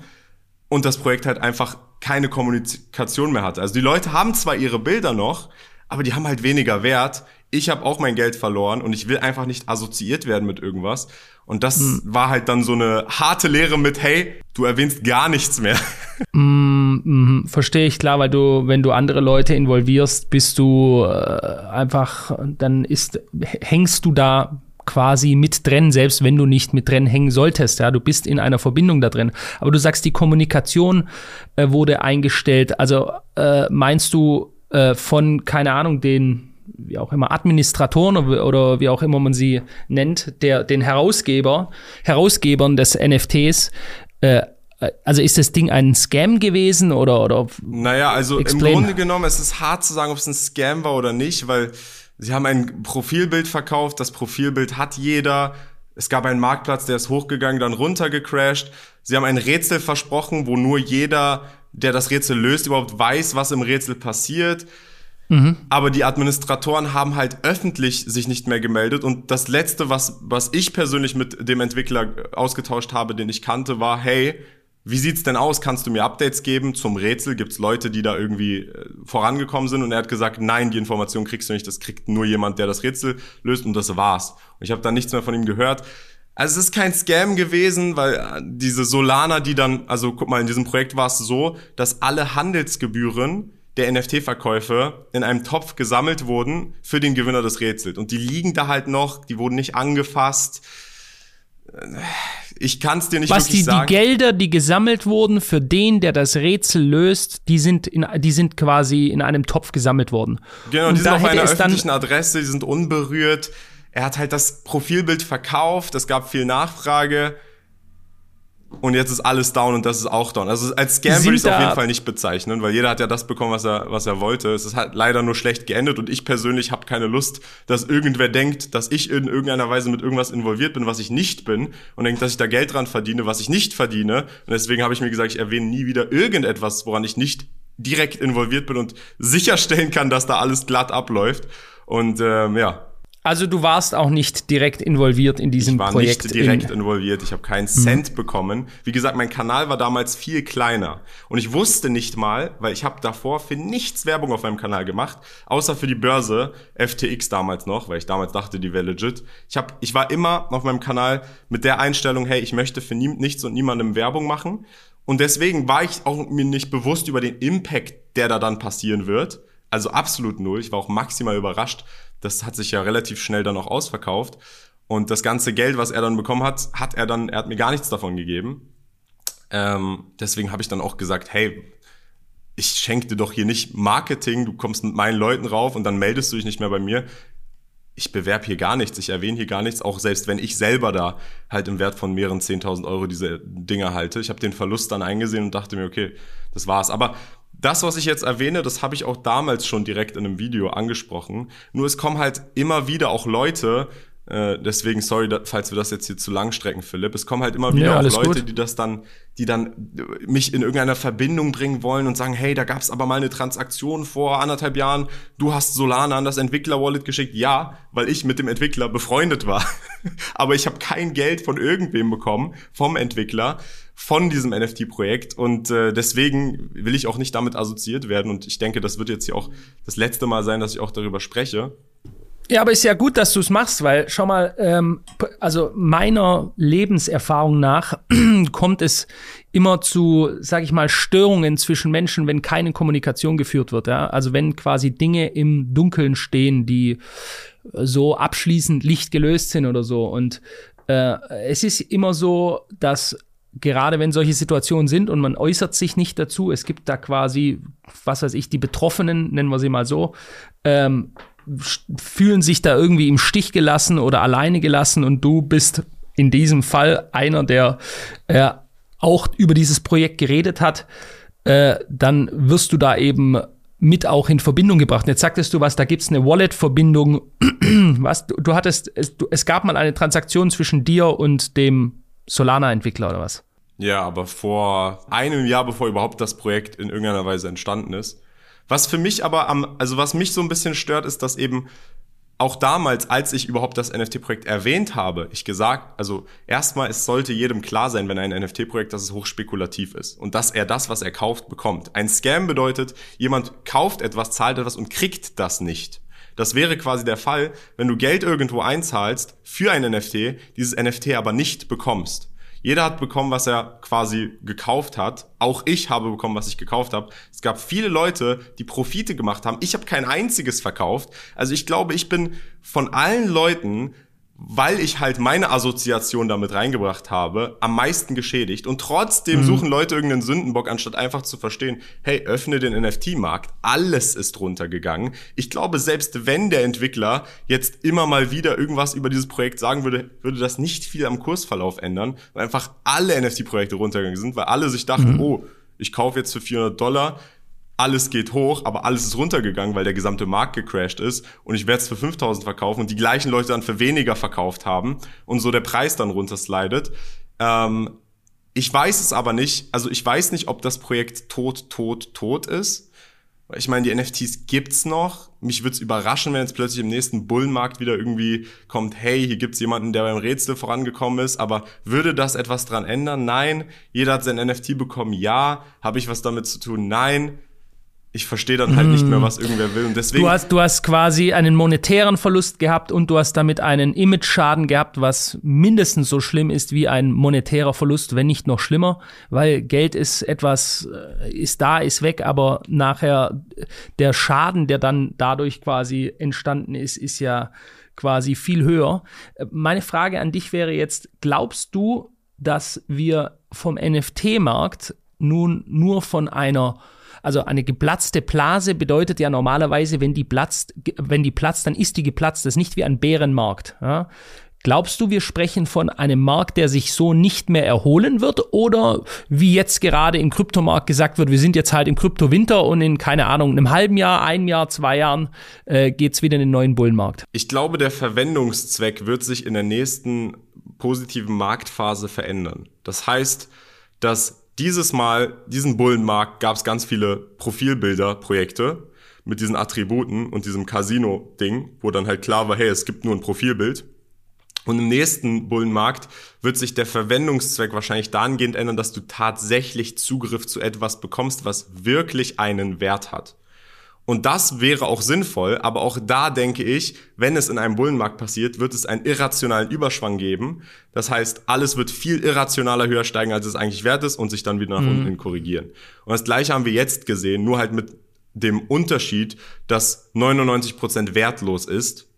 S2: und das Projekt halt einfach keine Kommunikation mehr hatte. Also die Leute haben zwar ihre Bilder noch, aber die haben halt weniger Wert. Ich habe auch mein Geld verloren und ich will einfach nicht assoziiert werden mit irgendwas. Und das mhm. war halt dann so eine harte Lehre mit, hey, du erwähnst gar nichts mehr.
S1: Mm, mm, verstehe ich klar, weil du, wenn du andere Leute involvierst, bist du äh, einfach, dann ist, hängst du da quasi mit drin, selbst wenn du nicht mit drin hängen solltest. Ja, du bist in einer Verbindung da drin. Aber du sagst, die Kommunikation äh, wurde eingestellt. Also äh, meinst du äh, von, keine Ahnung, den wie auch immer Administratoren oder wie auch immer man sie nennt, der den Herausgeber, Herausgebern des NFTs äh, also ist das Ding ein Scam gewesen oder oder
S2: Naja, also explain. im Grunde genommen, es ist hart zu sagen, ob es ein Scam war oder nicht, weil Sie haben ein Profilbild verkauft, das Profilbild hat jeder. Es gab einen Marktplatz, der ist hochgegangen, dann runtergecrashed. Sie haben ein Rätsel versprochen, wo nur jeder, der das Rätsel löst, überhaupt weiß, was im Rätsel passiert. Mhm. Aber die Administratoren haben halt öffentlich sich nicht mehr gemeldet. Und das Letzte, was, was ich persönlich mit dem Entwickler ausgetauscht habe, den ich kannte, war, hey, wie sieht's denn aus? Kannst du mir Updates geben? Zum Rätsel gibt's Leute, die da irgendwie äh, vorangekommen sind und er hat gesagt, nein, die Information kriegst du nicht, das kriegt nur jemand, der das Rätsel löst und das war's. Und ich habe dann nichts mehr von ihm gehört. Also es ist kein Scam gewesen, weil äh, diese Solana, die dann, also guck mal, in diesem Projekt war es so, dass alle Handelsgebühren der NFT-Verkäufe in einem Topf gesammelt wurden für den Gewinner des Rätsels. Und die liegen da halt noch, die wurden nicht angefasst ich kann es dir nicht
S1: Was
S2: wirklich
S1: die,
S2: sagen.
S1: Die Gelder, die gesammelt wurden für den, der das Rätsel löst, die sind, in, die sind quasi in einem Topf gesammelt worden.
S2: Genau, und die sind auf einer öffentlichen Adresse, die sind unberührt. Er hat halt das Profilbild verkauft, es gab viel Nachfrage und jetzt ist alles down und das ist auch down. Also als Scam würde ich es auf jeden Fall nicht bezeichnen, weil jeder hat ja das bekommen, was er, was er wollte. Es ist halt leider nur schlecht geendet und ich persönlich habe keine Lust, dass irgendwer denkt, dass ich in irgendeiner Weise mit irgendwas involviert bin, was ich nicht bin und denkt, dass ich da Geld dran verdiene, was ich nicht verdiene. Und deswegen habe ich mir gesagt, ich erwähne nie wieder irgendetwas, woran ich nicht direkt involviert bin und sicherstellen kann, dass da alles glatt abläuft. Und ähm, ja,
S1: also du warst auch nicht direkt involviert in diesem Projekt. Ich war
S2: Projekt nicht direkt in involviert. Ich habe keinen Cent mhm. bekommen. Wie gesagt, mein Kanal war damals viel kleiner und ich wusste nicht mal, weil ich habe davor für nichts Werbung auf meinem Kanal gemacht, außer für die Börse FTX damals noch, weil ich damals dachte, die wäre legit. Ich habe, ich war immer auf meinem Kanal mit der Einstellung, hey, ich möchte für nie, nichts und niemandem Werbung machen und deswegen war ich auch mir nicht bewusst über den Impact, der da dann passieren wird. Also absolut null. Ich war auch maximal überrascht, das hat sich ja relativ schnell dann auch ausverkauft. Und das ganze Geld, was er dann bekommen hat, hat er dann, er hat mir gar nichts davon gegeben. Ähm, deswegen habe ich dann auch gesagt, hey, ich schenke dir doch hier nicht Marketing, du kommst mit meinen Leuten rauf und dann meldest du dich nicht mehr bei mir. Ich bewerbe hier gar nichts, ich erwähne hier gar nichts, auch selbst wenn ich selber da halt im Wert von mehreren 10.000 Euro diese Dinge halte. Ich habe den Verlust dann eingesehen und dachte mir, okay, das war's. Aber das, was ich jetzt erwähne, das habe ich auch damals schon direkt in einem Video angesprochen. Nur es kommen halt immer wieder auch Leute, äh, deswegen sorry, falls wir das jetzt hier zu lang strecken, Philipp. Es kommen halt immer wieder ja, auch Leute, gut. die das dann, die dann mich in irgendeiner Verbindung bringen wollen und sagen, hey, da gab es aber mal eine Transaktion vor anderthalb Jahren, du hast Solana an das Entwickler-Wallet geschickt. Ja, weil ich mit dem Entwickler befreundet war. aber ich habe kein Geld von irgendwem bekommen, vom Entwickler, von diesem NFT-Projekt. Und äh, deswegen will ich auch nicht damit assoziiert werden. Und ich denke, das wird jetzt hier auch das letzte Mal sein, dass ich auch darüber spreche.
S1: Ja, aber ist ja gut, dass du es machst, weil schau mal, ähm, also meiner Lebenserfahrung nach kommt es immer zu, sag ich mal, Störungen zwischen Menschen, wenn keine Kommunikation geführt wird. Ja? Also wenn quasi Dinge im Dunkeln stehen, die so abschließend Licht gelöst sind oder so. Und äh, es ist immer so, dass gerade wenn solche Situationen sind und man äußert sich nicht dazu, es gibt da quasi, was weiß ich, die Betroffenen, nennen wir sie mal so, ähm, fühlen sich da irgendwie im Stich gelassen oder alleine gelassen und du bist in diesem Fall einer, der äh, auch über dieses Projekt geredet hat, äh, dann wirst du da eben mit auch in Verbindung gebracht. Und jetzt sagtest du was, da gibt's eine Wallet-Verbindung. was, du, du hattest, es, du, es gab mal eine Transaktion zwischen dir und dem Solana-Entwickler oder was?
S2: Ja, aber vor einem Jahr, bevor überhaupt das Projekt in irgendeiner Weise entstanden ist. Was für mich aber am, also was mich so ein bisschen stört, ist, dass eben auch damals, als ich überhaupt das NFT-Projekt erwähnt habe, ich gesagt, also erstmal, es sollte jedem klar sein, wenn ein NFT-Projekt, dass es hochspekulativ ist und dass er das, was er kauft, bekommt. Ein Scam bedeutet, jemand kauft etwas, zahlt etwas und kriegt das nicht. Das wäre quasi der Fall, wenn du Geld irgendwo einzahlst für ein NFT, dieses NFT aber nicht bekommst. Jeder hat bekommen, was er quasi gekauft hat. Auch ich habe bekommen, was ich gekauft habe. Es gab viele Leute, die Profite gemacht haben. Ich habe kein einziges verkauft. Also ich glaube, ich bin von allen Leuten weil ich halt meine Assoziation damit reingebracht habe, am meisten geschädigt. Und trotzdem mhm. suchen Leute irgendeinen Sündenbock, anstatt einfach zu verstehen, hey, öffne den NFT-Markt. Alles ist runtergegangen. Ich glaube, selbst wenn der Entwickler jetzt immer mal wieder irgendwas über dieses Projekt sagen würde, würde das nicht viel am Kursverlauf ändern, weil einfach alle NFT-Projekte runtergegangen sind, weil alle sich dachten, mhm. oh, ich kaufe jetzt für 400 Dollar, alles geht hoch, aber alles ist runtergegangen, weil der gesamte Markt gecrashed ist und ich werde es für 5000 verkaufen und die gleichen Leute dann für weniger verkauft haben und so der Preis dann runterslidet. Ähm, ich weiß es aber nicht, also ich weiß nicht, ob das Projekt tot, tot, tot ist. Ich meine, die NFTs gibt's noch. Mich würde es überraschen, wenn jetzt plötzlich im nächsten Bullenmarkt wieder irgendwie kommt, hey, hier gibt's jemanden, der beim Rätsel vorangekommen ist. Aber würde das etwas dran ändern? Nein. Jeder hat sein NFT bekommen? Ja. Habe ich was damit zu tun? Nein ich verstehe dann halt nicht mehr, mm. was irgendwer will. Und deswegen.
S1: Du hast, du hast quasi einen monetären Verlust gehabt und du hast damit einen Image-Schaden gehabt, was mindestens so schlimm ist wie ein monetärer Verlust, wenn nicht noch schlimmer, weil Geld ist etwas, äh, ist da, ist weg, aber nachher der Schaden, der dann dadurch quasi entstanden ist, ist ja quasi viel höher. Meine Frage an dich wäre jetzt, glaubst du, dass wir vom NFT-Markt nun nur von einer also eine geplatzte Blase bedeutet ja normalerweise, wenn die platzt, wenn die platzt, dann ist die geplatzt. Das ist nicht wie ein Bärenmarkt. Ja? Glaubst du, wir sprechen von einem Markt, der sich so nicht mehr erholen wird? Oder wie jetzt gerade im Kryptomarkt gesagt wird, wir sind jetzt halt im Kryptowinter und in, keine Ahnung, einem halben Jahr, ein Jahr, zwei Jahren äh, geht wieder in den neuen Bullenmarkt?
S2: Ich glaube, der Verwendungszweck wird sich in der nächsten positiven Marktphase verändern. Das heißt, dass dieses Mal, diesen Bullenmarkt, gab es ganz viele Profilbilder-Projekte mit diesen Attributen und diesem Casino-Ding, wo dann halt klar war, hey, es gibt nur ein Profilbild. Und im nächsten Bullenmarkt wird sich der Verwendungszweck wahrscheinlich dahingehend ändern, dass du tatsächlich Zugriff zu etwas bekommst, was wirklich einen Wert hat. Und das wäre auch sinnvoll, aber auch da denke ich, wenn es in einem Bullenmarkt passiert, wird es einen irrationalen Überschwang geben. Das heißt, alles wird viel irrationaler höher steigen, als es eigentlich wert ist und sich dann wieder nach mhm. unten korrigieren. Und das gleiche haben wir jetzt gesehen, nur halt mit dem Unterschied, dass 99% wertlos ist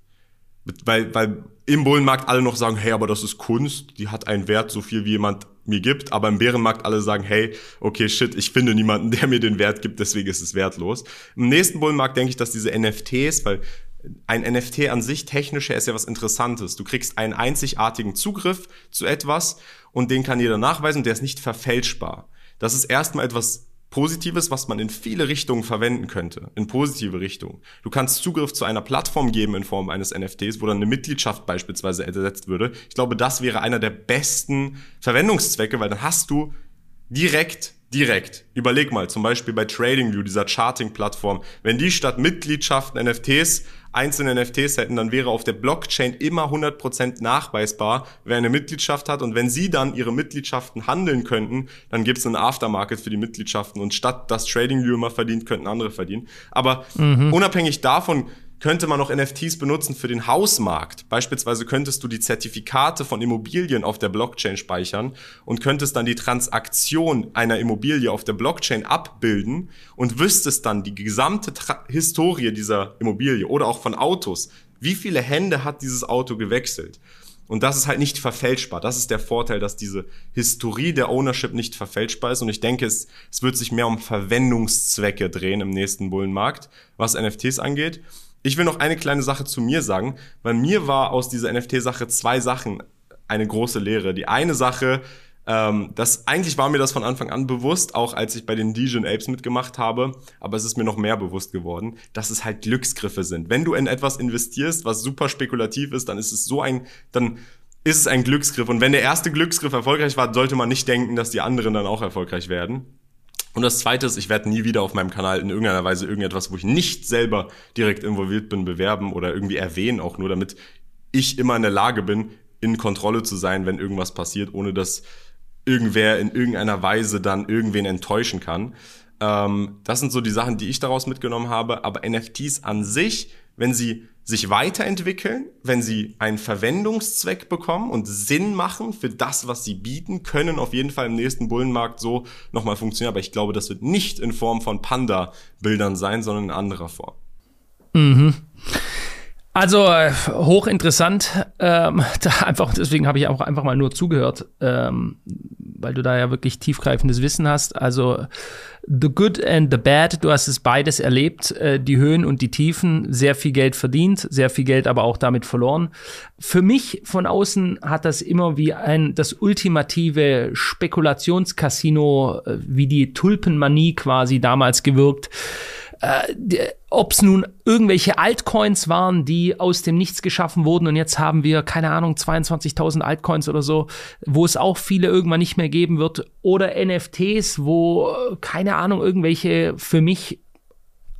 S2: weil, weil im Bullenmarkt alle noch sagen, hey, aber das ist Kunst, die hat einen Wert so viel wie jemand mir gibt, aber im Bärenmarkt alle sagen, hey, okay, shit, ich finde niemanden, der mir den Wert gibt, deswegen ist es wertlos. Im nächsten Bullenmarkt denke ich, dass diese NFTs, weil ein NFT an sich technisch ist ja was Interessantes. Du kriegst einen einzigartigen Zugriff zu etwas und den kann jeder nachweisen, der ist nicht verfälschbar. Das ist erstmal etwas Positives, was man in viele Richtungen verwenden könnte, in positive Richtungen. Du kannst Zugriff zu einer Plattform geben in Form eines NFTs, wo dann eine Mitgliedschaft beispielsweise ersetzt würde. Ich glaube, das wäre einer der besten Verwendungszwecke, weil dann hast du direkt direkt. Überleg mal, zum Beispiel bei TradingView, dieser Charting-Plattform, wenn die statt Mitgliedschaften NFTs einzelne NFTs hätten, dann wäre auf der Blockchain immer 100% nachweisbar, wer eine Mitgliedschaft hat. Und wenn sie dann ihre Mitgliedschaften handeln könnten, dann gibt es einen Aftermarket für die Mitgliedschaften. Und statt dass TradingView immer verdient, könnten andere verdienen. Aber mhm. unabhängig davon könnte man noch NFTs benutzen für den Hausmarkt. Beispielsweise könntest du die Zertifikate von Immobilien auf der Blockchain speichern und könntest dann die Transaktion einer Immobilie auf der Blockchain abbilden und wüsstest dann die gesamte Tra Historie dieser Immobilie oder auch von Autos. Wie viele Hände hat dieses Auto gewechselt? Und das ist halt nicht verfälschbar. Das ist der Vorteil, dass diese Historie der Ownership nicht verfälschbar ist. Und ich denke, es, es wird sich mehr um Verwendungszwecke drehen im nächsten Bullenmarkt, was NFTs angeht. Ich will noch eine kleine Sache zu mir sagen, weil mir war aus dieser NFT-Sache zwei Sachen eine große Lehre. Die eine Sache, ähm, das eigentlich war mir das von Anfang an bewusst, auch als ich bei den Legion Apes mitgemacht habe, aber es ist mir noch mehr bewusst geworden, dass es halt Glücksgriffe sind. Wenn du in etwas investierst, was super spekulativ ist, dann ist es so ein, dann ist es ein Glücksgriff. Und wenn der erste Glücksgriff erfolgreich war, sollte man nicht denken, dass die anderen dann auch erfolgreich werden. Und das zweite ist, ich werde nie wieder auf meinem Kanal in irgendeiner Weise irgendetwas, wo ich nicht selber direkt involviert bin, bewerben oder irgendwie erwähnen, auch nur damit ich immer in der Lage bin, in Kontrolle zu sein, wenn irgendwas passiert, ohne dass irgendwer in irgendeiner Weise dann irgendwen enttäuschen kann. Ähm, das sind so die Sachen, die ich daraus mitgenommen habe. Aber NFTs an sich, wenn sie sich weiterentwickeln, wenn sie einen Verwendungszweck bekommen und Sinn machen für das, was sie bieten, können auf jeden Fall im nächsten Bullenmarkt so nochmal funktionieren. Aber ich glaube, das wird nicht in Form von Panda-Bildern sein, sondern in anderer Form.
S1: Mhm. Also äh, hochinteressant. Ähm, da einfach, deswegen habe ich auch einfach mal nur zugehört, ähm, weil du da ja wirklich tiefgreifendes Wissen hast. Also The Good and the Bad, du hast es beides erlebt, äh, die Höhen und die Tiefen, sehr viel Geld verdient, sehr viel Geld aber auch damit verloren. Für mich von außen hat das immer wie ein das ultimative Spekulationskasino, äh, wie die Tulpenmanie quasi damals gewirkt äh, ob es nun irgendwelche Altcoins waren, die aus dem Nichts geschaffen wurden und jetzt haben wir, keine Ahnung, 22.000 Altcoins oder so, wo es auch viele irgendwann nicht mehr geben wird, oder NFTs, wo, keine Ahnung, irgendwelche für mich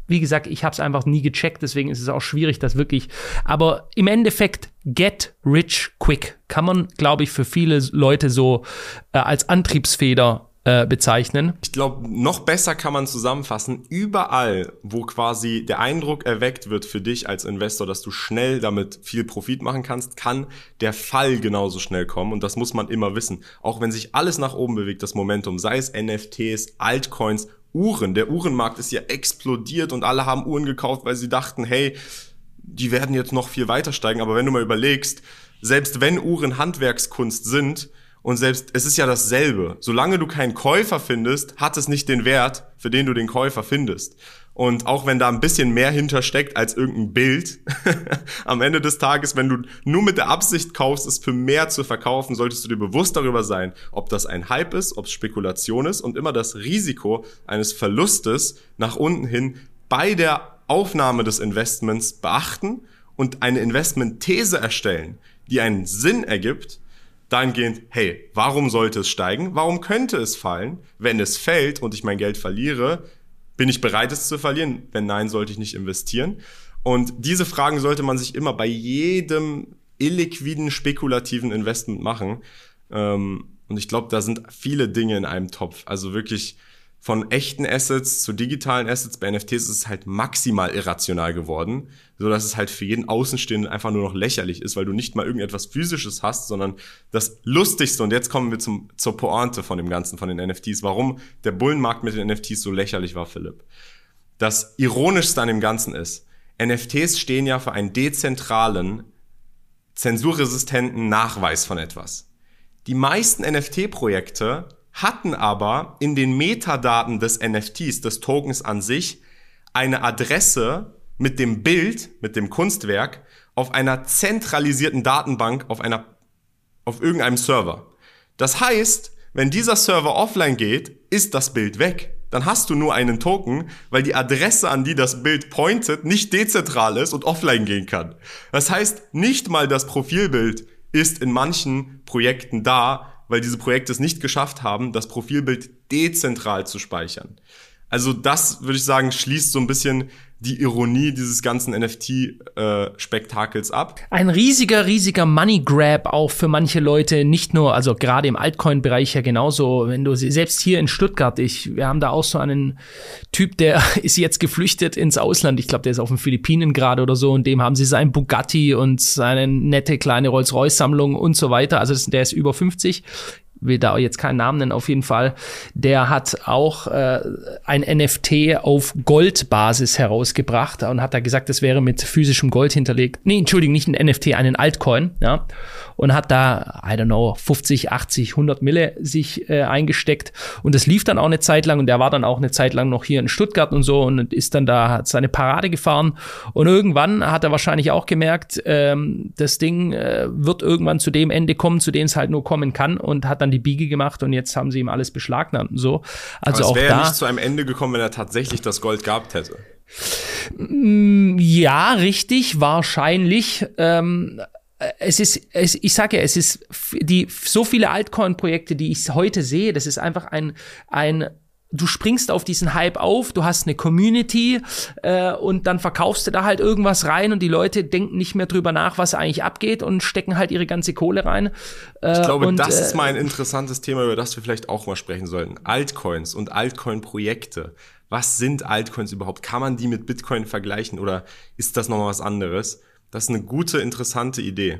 S1: wie gesagt, ich habe es einfach nie gecheckt, deswegen ist es auch schwierig, das wirklich. Aber im Endeffekt, get rich quick kann man, glaube ich, für viele Leute so äh, als Antriebsfeder äh, bezeichnen.
S2: Ich glaube, noch besser kann man zusammenfassen, überall, wo quasi der Eindruck erweckt wird für dich als Investor, dass du schnell damit viel Profit machen kannst, kann der Fall genauso schnell kommen. Und das muss man immer wissen. Auch wenn sich alles nach oben bewegt, das Momentum, sei es NFTs, Altcoins, Uhren. Der Uhrenmarkt ist ja explodiert und alle haben Uhren gekauft, weil sie dachten, hey, die werden jetzt noch viel weiter steigen. Aber wenn du mal überlegst, selbst wenn Uhren Handwerkskunst sind, und selbst, es ist ja dasselbe. Solange du keinen Käufer findest, hat es nicht den Wert, für den du den Käufer findest. Und auch wenn da ein bisschen mehr hintersteckt als irgendein Bild, am Ende des Tages, wenn du nur mit der Absicht kaufst, es für mehr zu verkaufen, solltest du dir bewusst darüber sein, ob das ein Hype ist, ob es Spekulation ist und immer das Risiko eines Verlustes nach unten hin bei der Aufnahme des Investments beachten und eine Investmentthese erstellen, die einen Sinn ergibt dahingehend, hey, warum sollte es steigen? Warum könnte es fallen? Wenn es fällt und ich mein Geld verliere, bin ich bereit, es zu verlieren? Wenn nein, sollte ich nicht investieren. Und diese Fragen sollte man sich immer bei jedem illiquiden, spekulativen Investment machen. Ähm, und ich glaube, da sind viele Dinge in einem Topf. Also wirklich von echten Assets zu digitalen Assets bei NFTs ist es halt maximal irrational geworden, so dass es halt für jeden Außenstehenden einfach nur noch lächerlich ist, weil du nicht mal irgendetwas physisches hast, sondern das lustigste und jetzt kommen wir zum zur Pointe von dem ganzen von den NFTs, warum der Bullenmarkt mit den NFTs so lächerlich war, Philipp. Das ironischste an dem ganzen ist, NFTs stehen ja für einen dezentralen zensurresistenten Nachweis von etwas. Die meisten NFT-Projekte hatten aber in den Metadaten des NFTs, des Tokens an sich, eine Adresse mit dem Bild, mit dem Kunstwerk auf einer zentralisierten Datenbank auf einer, auf irgendeinem Server. Das heißt, wenn dieser Server offline geht, ist das Bild weg. Dann hast du nur einen Token, weil die Adresse, an die das Bild pointet, nicht dezentral ist und offline gehen kann. Das heißt, nicht mal das Profilbild ist in manchen Projekten da, weil diese Projekte es nicht geschafft haben, das Profilbild dezentral zu speichern. Also das würde ich sagen, schließt so ein bisschen die Ironie dieses ganzen NFT-Spektakels äh, ab.
S1: Ein riesiger, riesiger Money Grab auch für manche Leute, nicht nur, also gerade im Altcoin-Bereich ja genauso, wenn du selbst hier in Stuttgart, ich, wir haben da auch so einen Typ, der ist jetzt geflüchtet ins Ausland, ich glaube, der ist auf den Philippinen gerade oder so und dem haben sie sein Bugatti und seine nette kleine Rolls-Royce-Sammlung und so weiter, also das, der ist über 50, will da jetzt keinen Namen nennen, auf jeden Fall, der hat auch äh, ein NFT auf Goldbasis herausgebracht und hat da gesagt, das wäre mit physischem Gold hinterlegt. Nee, Entschuldigung, nicht ein NFT, einen Altcoin, ja. Und hat da, I don't know, 50, 80, 100 Mille sich äh, eingesteckt. Und das lief dann auch eine Zeit lang und der war dann auch eine Zeit lang noch hier in Stuttgart und so und ist dann da, hat seine Parade gefahren. Und irgendwann hat er wahrscheinlich auch gemerkt, ähm, das Ding äh, wird irgendwann zu dem Ende kommen, zu dem es halt nur kommen kann und hat dann die Biege gemacht und jetzt haben sie ihm alles beschlagnahmt und so. Also
S2: Aber
S1: es
S2: wäre ja nicht zu einem Ende gekommen, wenn er tatsächlich das Gold gehabt hätte.
S1: Mm, Ja, richtig, wahrscheinlich. Ähm, es ist, es, ich sage ja, es ist die so viele Altcoin-Projekte, die ich heute sehe, das ist einfach ein, ein Du springst auf diesen Hype auf, du hast eine Community äh, und dann verkaufst du da halt irgendwas rein und die Leute denken nicht mehr drüber nach, was eigentlich abgeht und stecken halt ihre ganze Kohle rein. Äh,
S2: Ich glaube,
S1: und,
S2: das
S1: äh,
S2: ist mal ein interessantes Thema, über das wir vielleicht auch mal sprechen sollten. Altcoins und Altcoin-Projekte. Was sind Altcoins überhaupt? Kann man die mit Bitcoin vergleichen oder ist das nochmal was anderes? Das ist eine gute, interessante Idee.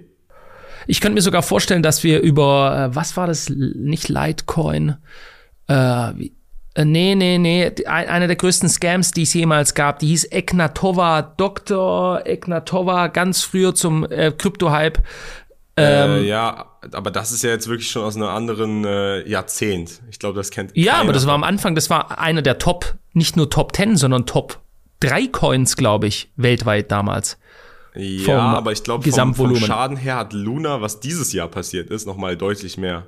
S1: Ich könnte mir sogar vorstellen, dass wir über, äh, was war das, nicht Litecoin, äh, wie, nee, nee, nee, ein, einer der größten Scams, die es jemals gab, die hieß Eknatova, Dr. Eknatova, ganz früher zum äh, Krypto-Hype.
S2: äh, ja, aber das ist ja jetzt wirklich schon aus einem anderen äh, Jahrzehnt. Ich glaube, das kennt
S1: Ja,
S2: keiner.
S1: aber das war am Anfang, das war einer der Top, nicht nur Top 10, sondern Top 3 Coins, glaube ich, weltweit damals.
S2: Ja, aber ich glaube, vom, vom. Schaden her hat Luna, was dieses Jahr passiert ist, nochmal deutlich mehr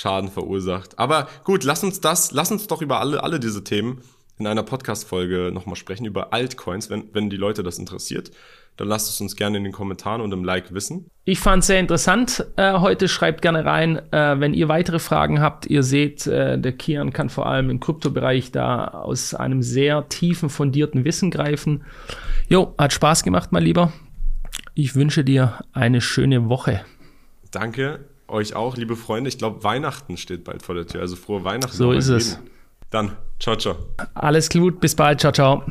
S2: Schaden verursacht. Aber gut, lass uns das, lass uns doch über alle, alle diese Themen in einer Podcast-Folge nochmal sprechen, über Altcoins, wenn, wenn die Leute das interessiert. Dann lasst es uns gerne in den Kommentaren und im Like wissen.
S1: Ich fand es sehr interessant äh, heute. Schreibt gerne rein, äh, wenn ihr weitere Fragen habt. Ihr seht, äh, der Kian kann vor allem im Kryptobereich da aus einem sehr tiefen, fundierten Wissen greifen. Jo, hat Spaß gemacht, mein Lieber. Ich wünsche dir eine schöne Woche.
S2: Danke euch auch, liebe Freunde. Ich glaube, Weihnachten steht bald vor der Tür. Also frohe Weihnachten.
S1: So ist es.
S2: jeden. Dann, ciao, ciao.
S1: Alles gut, bis bald. Ciao, ciao.